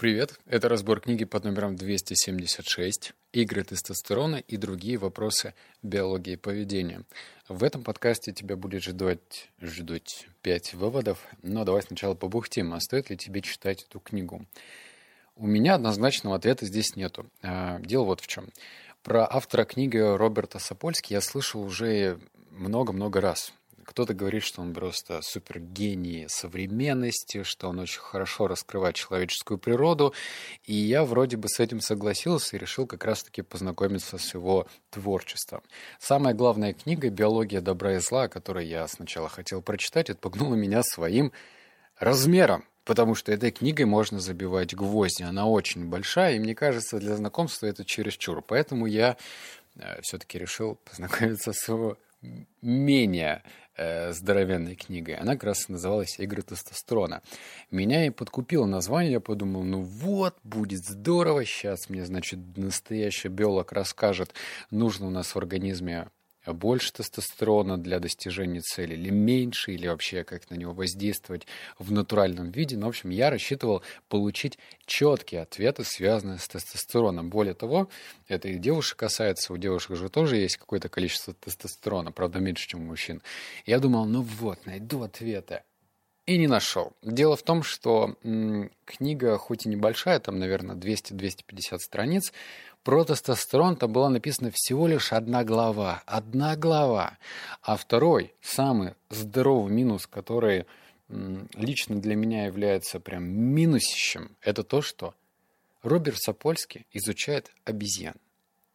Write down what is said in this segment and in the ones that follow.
Привет, это разбор книги под номером 276 «Игры тестостерона и другие вопросы биологии поведения». В этом подкасте тебя будет ждать, ждать 5 выводов, но давай сначала побухтим, а стоит ли тебе читать эту книгу. У меня однозначного ответа здесь нету. А, дело вот в чем. Про автора книги Роберта Сапольски я слышал уже много-много раз. Кто-то говорит, что он просто супергений современности, что он очень хорошо раскрывает человеческую природу. И я вроде бы с этим согласился и решил как раз-таки познакомиться с его творчеством. Самая главная книга «Биология добра и зла», которую я сначала хотел прочитать, отпугнула меня своим размером потому что этой книгой можно забивать гвозди. Она очень большая, и мне кажется, для знакомства это чересчур. Поэтому я э, все-таки решил познакомиться с его менее э, здоровенной книгой. Она как раз называлась «Игры тестостерона». Меня и подкупило название, я подумал, ну вот, будет здорово, сейчас мне, значит, настоящий биолог расскажет, нужно у нас в организме больше тестостерона для достижения цели, или меньше, или вообще как на него воздействовать в натуральном виде. Но, в общем, я рассчитывал получить четкие ответы, связанные с тестостероном. Более того, это и девушек касается, у девушек же тоже есть какое-то количество тестостерона, правда, меньше, чем у мужчин. Я думал, ну вот, найду ответы. И не нашел. Дело в том, что м, книга, хоть и небольшая, там, наверное, 200-250 страниц, про была написана всего лишь одна глава. Одна глава. А второй, самый здоровый минус, который лично для меня является прям минусищем, это то, что Роберт Сапольский изучает обезьян.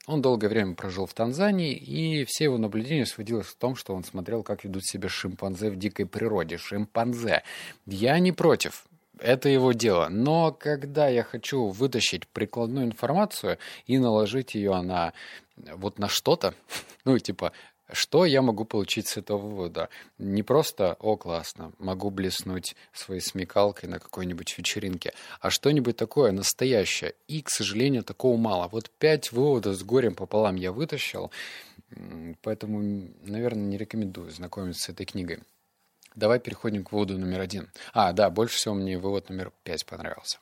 Он долгое время прожил в Танзании, и все его наблюдения сводилось в том, что он смотрел, как ведут себя шимпанзе в дикой природе. Шимпанзе. Я не против это его дело. Но когда я хочу вытащить прикладную информацию и наложить ее на вот на что-то, ну, типа, что я могу получить с этого вывода? Не просто «О, классно, могу блеснуть своей смекалкой на какой-нибудь вечеринке», а что-нибудь такое настоящее. И, к сожалению, такого мало. Вот пять выводов с горем пополам я вытащил, поэтому, наверное, не рекомендую знакомиться с этой книгой. Давай переходим к выводу номер один. А, да, больше всего мне вывод номер пять понравился.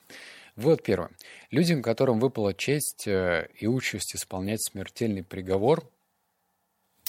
Вывод первый. Людям, которым выпала честь э, и участь исполнять смертельный приговор,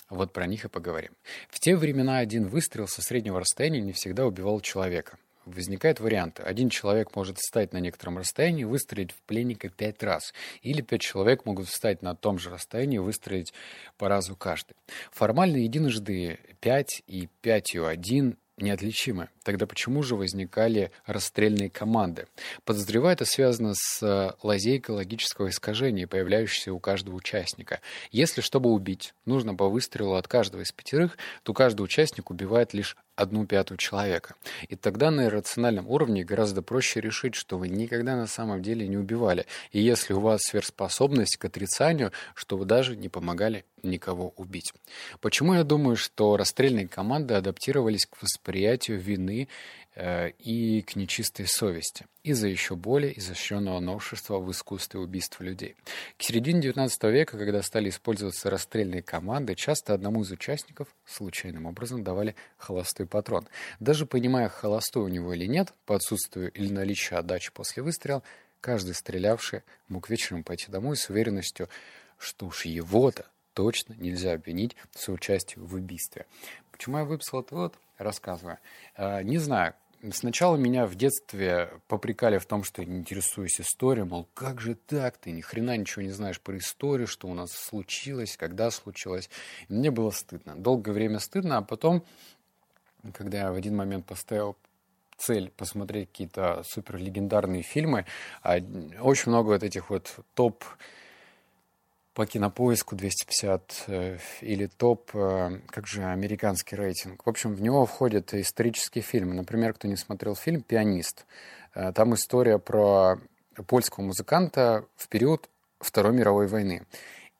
вот про них и поговорим. В те времена один выстрел со среднего расстояния не всегда убивал человека. Возникают варианты. Один человек может встать на некотором расстоянии и выстрелить в пленника пять раз. Или пять человек могут встать на том же расстоянии и выстрелить по разу каждый. Формально единожды пять и пятью один неотличимы. Тогда почему же возникали расстрельные команды? Подозреваю, это связано с э, лазейкой логического искажения, появляющейся у каждого участника. Если, чтобы убить, нужно по выстрелу от каждого из пятерых, то каждый участник убивает лишь одну пятую человека. И тогда на иррациональном уровне гораздо проще решить, что вы никогда на самом деле не убивали. И если у вас сверхспособность к отрицанию, что вы даже не помогали никого убить. Почему я думаю, что расстрельные команды адаптировались к восприятию вины и к нечистой совести из-за еще более изощренного новшества в искусстве убийства людей. К середине XIX века, когда стали использоваться расстрельные команды, часто одному из участников случайным образом давали холостой патрон. Даже понимая, холостой у него или нет, по отсутствию или наличию отдачи после выстрела, каждый стрелявший мог вечером пойти домой с уверенностью, что уж его-то точно нельзя обвинить в соучастии в убийстве. Почему я выписал это вот? Рассказываю. Э, не знаю, Сначала меня в детстве попрекали в том, что я не интересуюсь историей, мол, как же так, ты ни хрена ничего не знаешь про историю, что у нас случилось, когда случилось. И мне было стыдно. Долгое время стыдно, а потом, когда я в один момент поставил цель посмотреть какие-то супер легендарные фильмы, а очень много вот этих вот топ по кинопоиску 250 э, или топ, э, как же американский рейтинг. В общем, в него входят исторические фильмы. Например, кто не смотрел фильм «Пианист», э, там история про польского музыканта в период Второй мировой войны.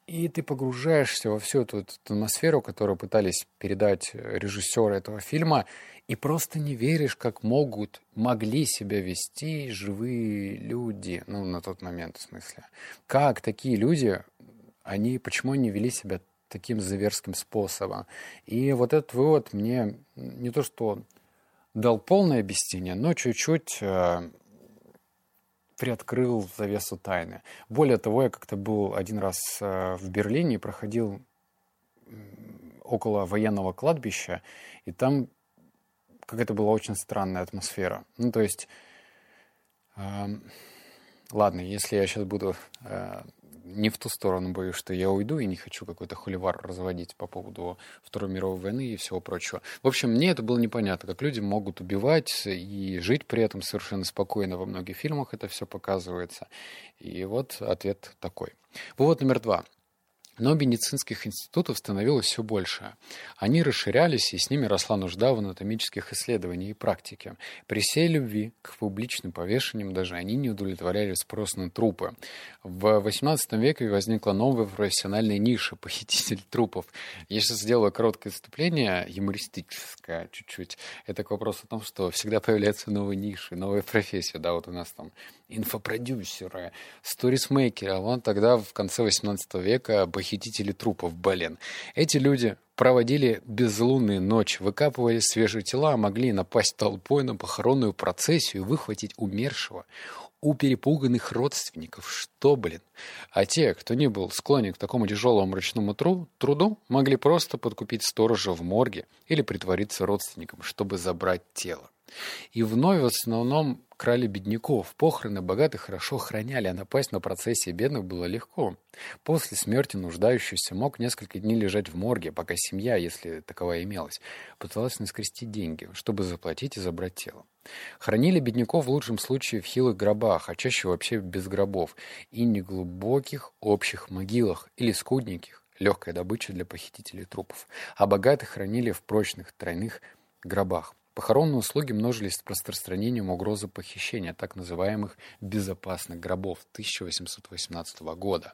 И ты погружаешься во всю эту, эту атмосферу, которую пытались передать режиссеры этого фильма, и просто не веришь, как могут, могли себя вести живые люди, ну, на тот момент, в смысле. Как такие люди они, почему они вели себя таким зверским способом. И вот этот вывод мне не то что дал полное объяснение, но чуть-чуть э, приоткрыл завесу тайны. Более того, я как-то был один раз э, в Берлине и проходил около военного кладбища, и там какая-то была очень странная атмосфера. Ну, то есть, э, ладно, если я сейчас буду э, не в ту сторону боюсь, что я уйду и не хочу какой-то холивар разводить по поводу Второй мировой войны и всего прочего. В общем, мне это было непонятно, как люди могут убивать и жить при этом совершенно спокойно. Во многих фильмах это все показывается. И вот ответ такой. Вывод номер два. Но медицинских институтов становилось все больше. Они расширялись, и с ними росла нужда в анатомических исследованиях и практике. При всей любви к публичным повешениям даже они не удовлетворяли спрос на трупы. В XVIII веке возникла новая профессиональная ниша – похититель трупов. Я сейчас сделаю короткое вступление, юмористическое чуть-чуть. Это к вопросу о том, что всегда появляются новые ниши, новые профессии. Да, вот у нас там инфопродюсеры, сторисмейкеры, а вон тогда в конце 18 века похитители трупов, блин. Эти люди проводили безлунные ночи, выкапывали свежие тела, а могли напасть толпой на похоронную процессию и выхватить умершего у перепуганных родственников. Что, блин? А те, кто не был склонен к такому тяжелому ручному тру труду, могли просто подкупить сторожа в морге или притвориться родственником, чтобы забрать тело. И вновь в основном крали бедняков. Похороны богатых хорошо охраняли, а напасть на процессии бедных было легко. После смерти нуждающийся мог несколько дней лежать в морге, пока семья, если таковая имелась, пыталась наскрести деньги, чтобы заплатить и забрать тело. Хранили бедняков в лучшем случае в хилых гробах, а чаще вообще без гробов, и неглубоких общих могилах или скудненьких, легкая добыча для похитителей трупов, а богатых хранили в прочных тройных гробах. Похоронные услуги множились с распространением угрозы похищения так называемых «безопасных гробов» 1818 года.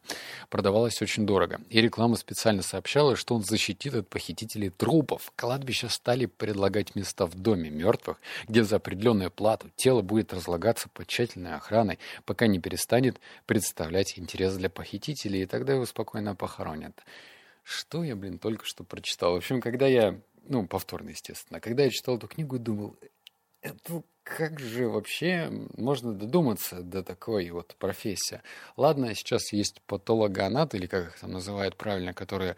Продавалось очень дорого, и реклама специально сообщала, что он защитит от похитителей трупов. Кладбища стали предлагать места в доме мертвых, где за определенную плату тело будет разлагаться под тщательной охраной, пока не перестанет представлять интерес для похитителей, и тогда его спокойно похоронят. Что я, блин, только что прочитал? В общем, когда я ну, повторно, естественно. Когда я читал эту книгу, думал, это как же вообще можно додуматься до такой вот профессии? Ладно, сейчас есть патологоанат, или как их там называют правильно, которые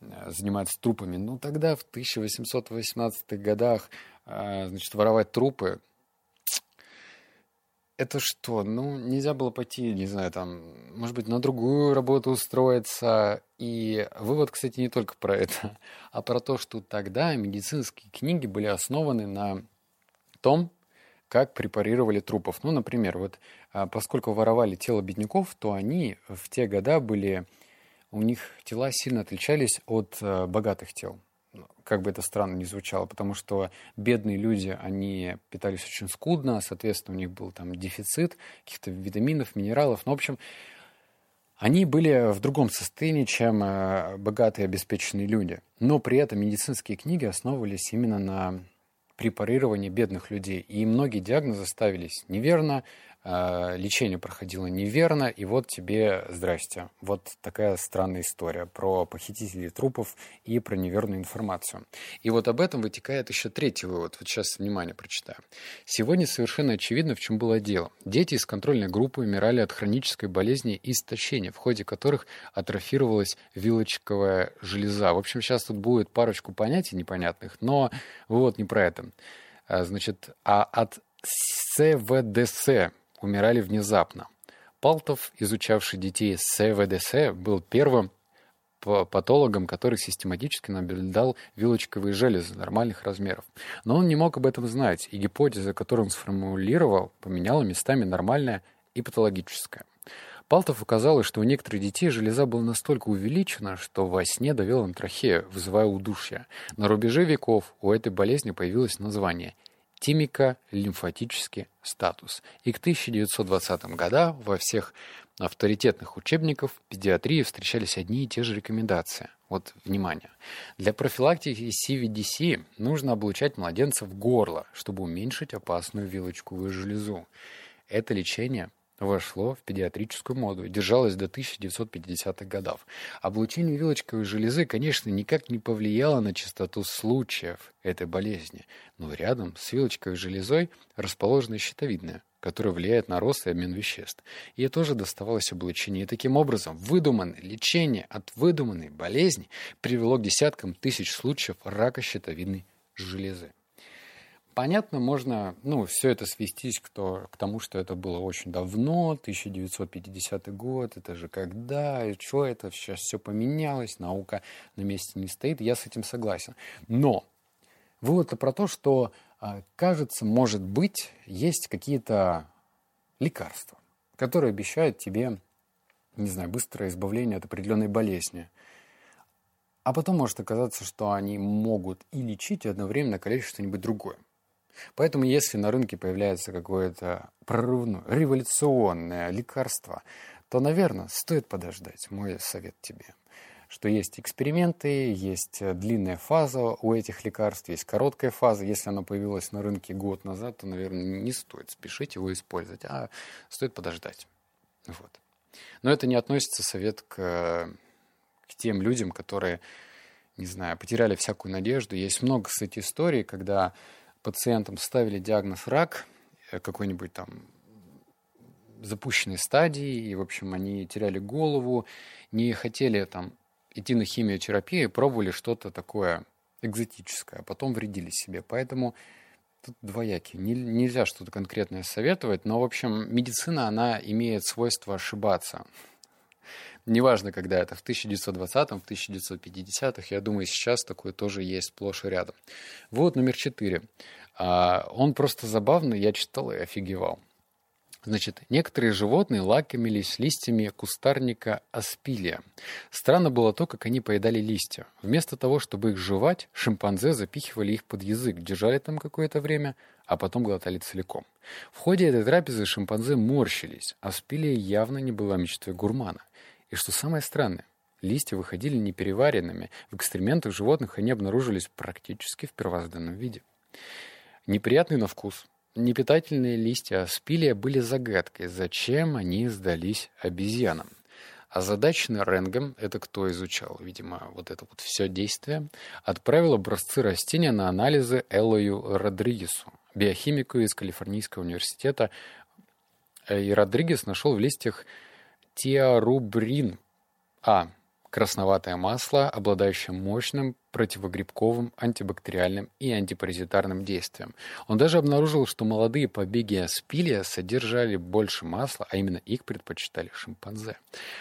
э, занимаются трупами. Ну, тогда в 1818-х годах, э, значит, воровать трупы, это что? Ну, нельзя было пойти, не знаю, там, может быть, на другую работу устроиться. И вывод, кстати, не только про это, а про то, что тогда медицинские книги были основаны на том, как препарировали трупов. Ну, например, вот а, поскольку воровали тело бедняков, то они в те года были, у них тела сильно отличались от э, богатых тел как бы это странно ни звучало, потому что бедные люди, они питались очень скудно, соответственно, у них был там дефицит каких-то витаминов, минералов. Ну, в общем, они были в другом состоянии, чем э, богатые обеспеченные люди. Но при этом медицинские книги основывались именно на препарировании бедных людей. И многие диагнозы ставились неверно, лечение проходило неверно, и вот тебе здрасте. Вот такая странная история про похитителей трупов и про неверную информацию. И вот об этом вытекает еще третий вывод. Вот сейчас, внимание, прочитаю. Сегодня совершенно очевидно, в чем было дело. Дети из контрольной группы умирали от хронической болезни истощения, в ходе которых атрофировалась вилочковая железа. В общем, сейчас тут будет парочку понятий непонятных, но вот не про это. А, значит, а от СВДС умирали внезапно. Палтов, изучавший детей с СВДС, был первым патологом, который систематически наблюдал вилочковые железы нормальных размеров. Но он не мог об этом знать, и гипотеза, которую он сформулировал, поменяла местами нормальное и патологическое. Палтов указал, что у некоторых детей железа была настолько увеличена, что во сне довела на трахею, вызывая удушье. На рубеже веков у этой болезни появилось название тимико-лимфатический статус. И к 1920 годам во всех авторитетных учебниках педиатрии встречались одни и те же рекомендации. Вот, внимание. Для профилактики CVDC нужно облучать младенца в горло, чтобы уменьшить опасную вилочковую железу. Это лечение вошло в педиатрическую моду и держалось до 1950-х годов. Облучение вилочковой железы, конечно, никак не повлияло на частоту случаев этой болезни, но рядом с вилочковой железой расположена щитовидная, которая влияет на рост и обмен веществ. Ей тоже доставалось облучение. И таким образом выдуманное лечение от выдуманной болезни привело к десяткам тысяч случаев рака щитовидной железы. Понятно, можно, ну, все это свестись к, то, к тому, что это было очень давно, 1950 год, это же когда, и что это, сейчас все поменялось, наука на месте не стоит, я с этим согласен. Но вывод про то, что, а, кажется, может быть, есть какие-то лекарства, которые обещают тебе, не знаю, быстрое избавление от определенной болезни. А потом может оказаться, что они могут и лечить, и одновременно калечить что-нибудь другое. Поэтому если на рынке появляется какое-то прорывное, революционное лекарство, то, наверное, стоит подождать. Мой совет тебе что есть эксперименты, есть длинная фаза у этих лекарств, есть короткая фаза. Если оно появилось на рынке год назад, то, наверное, не стоит спешить его использовать, а стоит подождать. Вот. Но это не относится совет к, к тем людям, которые, не знаю, потеряли всякую надежду. Есть много, кстати, историй, когда пациентам ставили диагноз рак э, какой-нибудь там запущенной стадии, и, в общем, они теряли голову, не хотели там идти на химиотерапию, пробовали что-то такое экзотическое, а потом вредили себе. Поэтому тут двояки. Нельзя что-то конкретное советовать, но, в общем, медицина, она имеет свойство ошибаться. Неважно, когда это, в 1920-м, в 1950-х, я думаю, сейчас такое тоже есть сплошь и рядом. Вот номер четыре. А, он просто забавный, я читал и офигевал. Значит, некоторые животные лакомились листьями кустарника аспилия. Странно было то, как они поедали листья. Вместо того, чтобы их жевать, шимпанзе запихивали их под язык, держали там какое-то время, а потом глотали целиком. В ходе этой трапезы шимпанзе морщились. Аспилия явно не была мечтой гурмана. И что самое странное, листья выходили непереваренными. В экстрементах животных они обнаружились практически в первозданном виде. Неприятный на вкус. Непитательные листья аспилия были загадкой, зачем они сдались обезьянам. А задачный Ренгем, это кто изучал, видимо, вот это вот все действие, отправил образцы растения на анализы Эллою Родригесу, биохимику из Калифорнийского университета. И Родригес нашел в листьях тиарубрин А. Красноватое масло, обладающее мощным противогрибковым, антибактериальным и антипаразитарным действием. Он даже обнаружил, что молодые побеги аспилия содержали больше масла, а именно их предпочитали шимпанзе.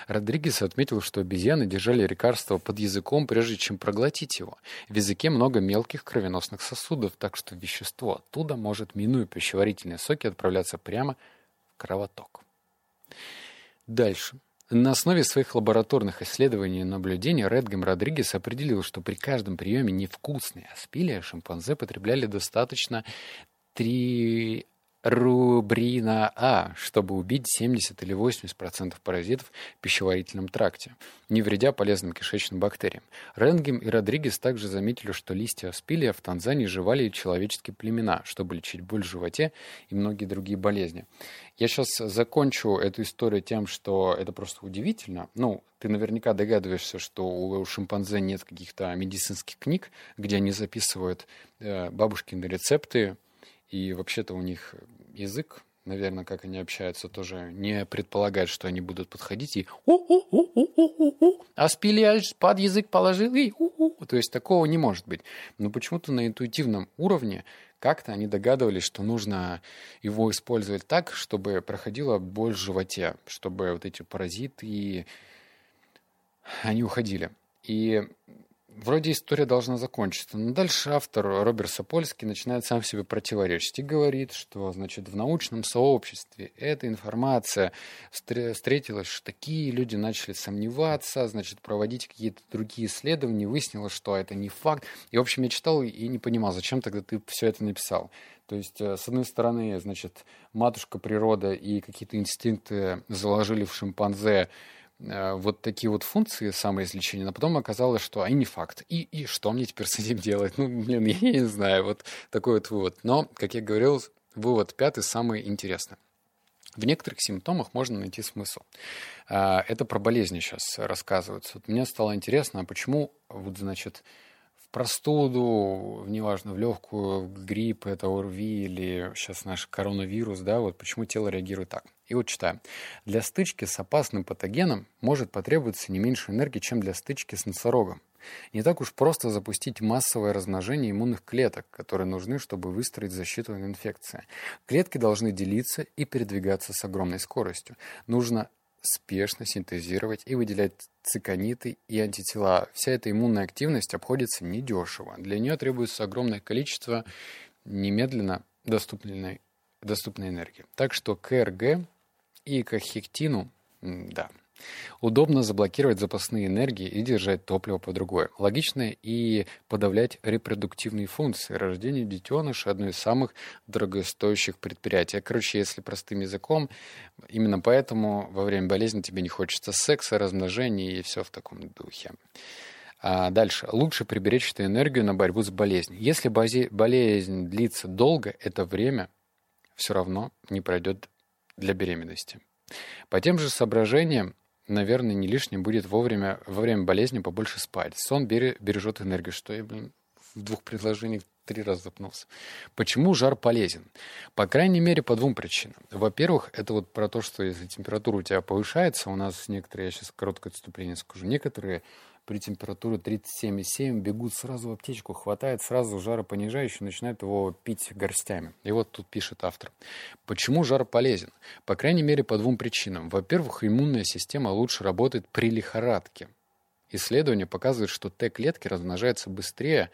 Родригес отметил, что обезьяны держали лекарство под языком, прежде чем проглотить его. В языке много мелких кровеносных сосудов, так что вещество оттуда может, минуя пищеварительные соки, отправляться прямо в кровоток. Дальше. На основе своих лабораторных исследований и наблюдений Редгем Родригес определил, что при каждом приеме невкусной аспилия шимпанзе потребляли достаточно 3 рубрина А, чтобы убить 70 или 80% паразитов в пищеварительном тракте, не вредя полезным кишечным бактериям. Ренгем и Родригес также заметили, что листья аспилия в Танзании жевали человеческие племена, чтобы лечить боль в животе и многие другие болезни. Я сейчас закончу эту историю тем, что это просто удивительно. Ну, ты наверняка догадываешься, что у шимпанзе нет каких-то медицинских книг, где они записывают э, бабушкины рецепты, и вообще-то у них язык, наверное, как они общаются, тоже не предполагает, что они будут подходить и а спили под язык положил и то есть такого не может быть. Но почему-то на интуитивном уровне как-то они догадывались, что нужно его использовать так, чтобы проходила боль в животе, чтобы вот эти паразиты они уходили. И вроде история должна закончиться. Но дальше автор Роберт Сапольский начинает сам себе противоречить и говорит, что значит, в научном сообществе эта информация встретилась, что такие люди начали сомневаться, значит, проводить какие-то другие исследования, выяснилось, что это не факт. И, в общем, я читал и не понимал, зачем тогда ты все это написал. То есть, э, с одной стороны, значит, матушка природа и какие-то инстинкты заложили в шимпанзе вот такие вот функции самоизлечения, но потом оказалось, что они не факт. И, и что мне теперь с этим делать? Ну, блин, я не знаю, вот такой вот вывод. Но, как я говорил, вывод пятый самый интересный. В некоторых симптомах можно найти смысл. А, это про болезни сейчас рассказывается. Вот мне стало интересно, а почему, вот, значит, в простуду, неважно, в легкую, в грипп, это ОРВИ или сейчас наш коронавирус, да, вот почему тело реагирует так. И вот читаем. Для стычки с опасным патогеном может потребоваться не меньше энергии, чем для стычки с носорогом. Не так уж просто запустить массовое размножение иммунных клеток, которые нужны, чтобы выстроить защиту от инфекции. Клетки должны делиться и передвигаться с огромной скоростью. Нужно спешно синтезировать и выделять цикониты и антитела. Вся эта иммунная активность обходится недешево. Для нее требуется огромное количество немедленно доступной, доступной энергии. Так что КРГ и к хектину, да, Удобно заблокировать запасные энергии и держать топливо под рукой. Логично и подавлять репродуктивные функции. Рождение детеныша – одно из самых дорогостоящих предприятий. Короче, если простым языком, именно поэтому во время болезни тебе не хочется секса, размножения и все в таком духе. А дальше. Лучше приберечь эту энергию на борьбу с болезнью. Если болезнь длится долго, это время все равно не пройдет для беременности. По тем же соображениям наверное, не лишним будет вовремя, во время болезни побольше спать. Сон бережет энергию. Что я, блин, в двух предложениях три раза запнулся. Почему жар полезен? По крайней мере, по двум причинам. Во-первых, это вот про то, что если температура у тебя повышается, у нас некоторые, я сейчас короткое отступление скажу, некоторые при температуре 37,7 бегут сразу в аптечку, хватает сразу жаропонижающий, начинают его пить горстями. И вот тут пишет автор. Почему жар полезен? По крайней мере, по двум причинам. Во-первых, иммунная система лучше работает при лихорадке. Исследования показывают, что Т-клетки размножаются быстрее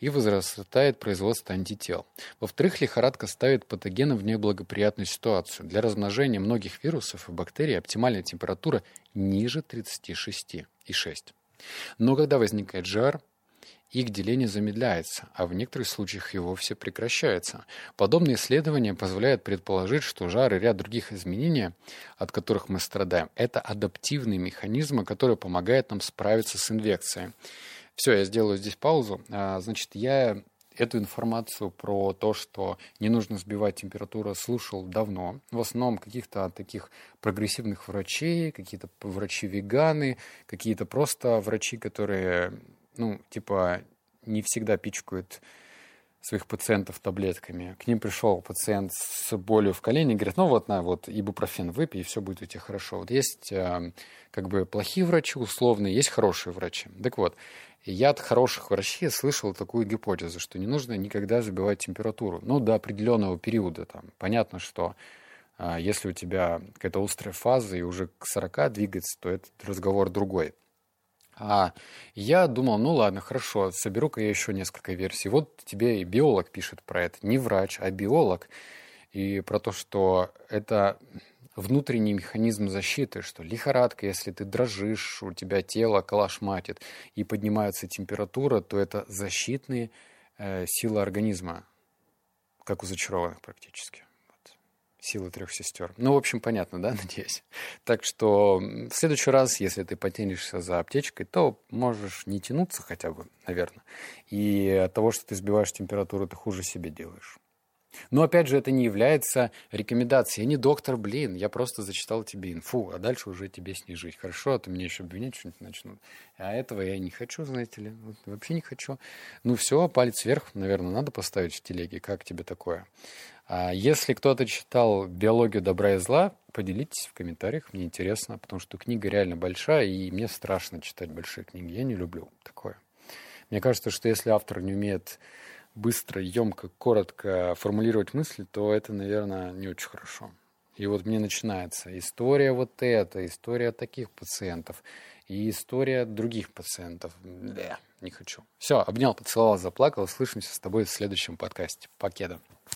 и возрастает производство антител. Во-вторых, лихорадка ставит патогены в неблагоприятную ситуацию. Для размножения многих вирусов и бактерий оптимальная температура ниже 36,6. Но когда возникает жар, их деление замедляется, а в некоторых случаях и вовсе прекращается. Подобные исследования позволяют предположить, что жар и ряд других изменений, от которых мы страдаем, это адаптивные механизмы, которые помогают нам справиться с инфекцией. Все, я сделаю здесь паузу. А, значит, я эту информацию про то, что не нужно сбивать температуру, слушал давно. В основном каких-то таких прогрессивных врачей, какие-то врачи-веганы, какие-то просто врачи, которые, ну, типа, не всегда пичкают своих пациентов таблетками. К ним пришел пациент с болью в колене, говорит, ну вот на, вот ибупрофен выпей, и все будет у тебя хорошо. Вот есть э, как бы плохие врачи условные, есть хорошие врачи. Так вот, я от хороших врачей слышал такую гипотезу, что не нужно никогда забивать температуру. Ну, до определенного периода. Там. Понятно, что э, если у тебя какая-то острая фаза и уже к 40 двигается, то этот разговор другой. А я думал, ну ладно, хорошо, соберу-ка я еще несколько версий. Вот тебе и биолог пишет про это, не врач, а биолог, и про то, что это внутренний механизм защиты, что лихорадка, если ты дрожишь, у тебя тело калашматит и поднимается температура, то это защитные э, силы организма, как у зачарованных практически. Сила трех сестер. Ну, в общем, понятно, да, надеюсь. Так что в следующий раз, если ты потянешься за аптечкой, то можешь не тянуться хотя бы, наверное. И от того, что ты сбиваешь температуру, ты хуже себе делаешь. Но опять же, это не является рекомендацией. Я не доктор, блин, я просто зачитал тебе инфу, а дальше уже тебе снижить. Хорошо, а то меня еще обвинить что-нибудь начнут. А этого я не хочу, знаете ли, вот, вообще не хочу. Ну все, палец вверх, наверное, надо поставить в телеге. Как тебе такое? А если кто-то читал «Биологию добра и зла», поделитесь в комментариях, мне интересно, потому что книга реально большая, и мне страшно читать большие книги. Я не люблю такое. Мне кажется, что если автор не умеет быстро, емко, коротко формулировать мысли, то это, наверное, не очень хорошо. И вот мне начинается история вот эта, история таких пациентов и история других пациентов. Да, не хочу. Все, обнял, поцеловал, заплакал. Слышимся с тобой в следующем подкасте. Покеда.